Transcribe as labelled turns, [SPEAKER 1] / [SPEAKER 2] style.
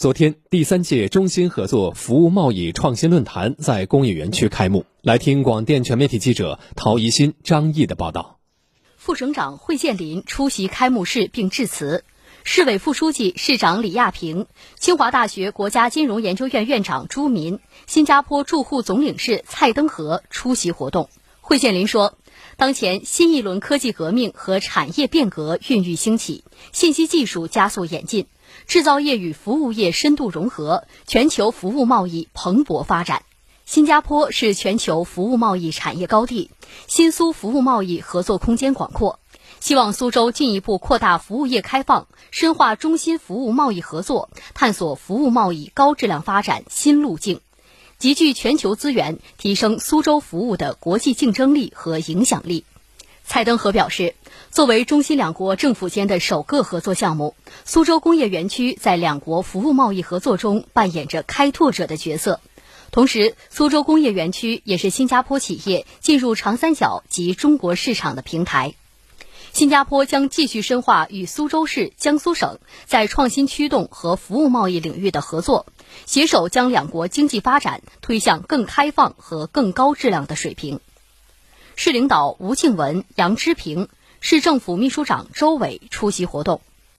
[SPEAKER 1] 昨天，第三届中新合作服务贸易创新论坛在工业园区开幕。来听广电全媒体记者陶怡新、张毅的报道。
[SPEAKER 2] 副省长惠建林出席开幕式并致辞，市委副书记、市长李亚平，清华大学国家金融研究院院长朱民，新加坡驻沪总领事蔡登和出席活动。惠建林说。当前新一轮科技革命和产业变革孕育兴起，信息技术加速演进，制造业与服务业深度融合，全球服务贸易蓬勃发展。新加坡是全球服务贸易产业高地，新苏服务贸易合作空间广阔，希望苏州进一步扩大服务业开放，深化中新服务贸易合作，探索服务贸易高质量发展新路径。集聚全球资源，提升苏州服务的国际竞争力和影响力。蔡登和表示，作为中新两国政府间的首个合作项目，苏州工业园区在两国服务贸易合作中扮演着开拓者的角色。同时，苏州工业园区也是新加坡企业进入长三角及中国市场的平台。新加坡将继续深化与苏州市、江苏省在创新驱动和服务贸易领域的合作，携手将两国经济发展推向更开放和更高质量的水平。市领导吴庆文、杨之平，市政府秘书长周伟出席活动。